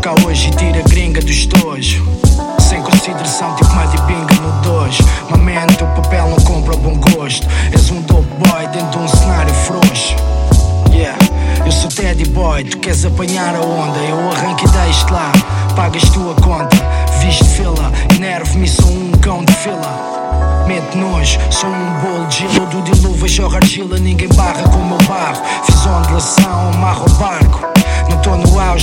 toca hoje tira gringa do estojo. Sem consideração, tipo mais de pinga no dojo. Mamento, o papel não compra bom gosto. És um dope boy dentro de um cenário frouxo. Yeah, eu sou Teddy Boy, tu queres apanhar a onda? Eu arranco e deixo lá, pagas tua conta. Viste fila, enervo-me, sou um cão de fila. Mete nojo, sou um bolo de gelo do diluva, jorra argila, ninguém barra com o meu barro.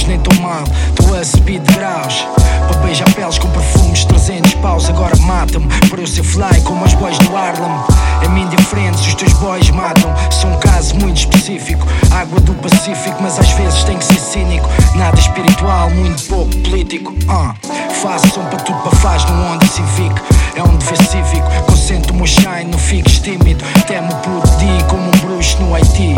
Nem tô mal, tô a subir de graus. Para beijar peles com perfumes, 300 paus, agora mata-me. Por eu ser fly como os boys do Harlem. É-me indiferente se os teus boys matam. Sou um caso muito específico, água do Pacífico, mas às vezes tem que ser cínico. Nada espiritual, muito pouco político. Uh. Faço som para tudo, para faz no Honda Civic. É um dever cívico, concentro o meu shine, não fiques tímido. Temo por ti como um bruxo no Haiti.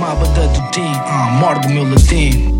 Uma abada do tim, ah, morde o meu latim.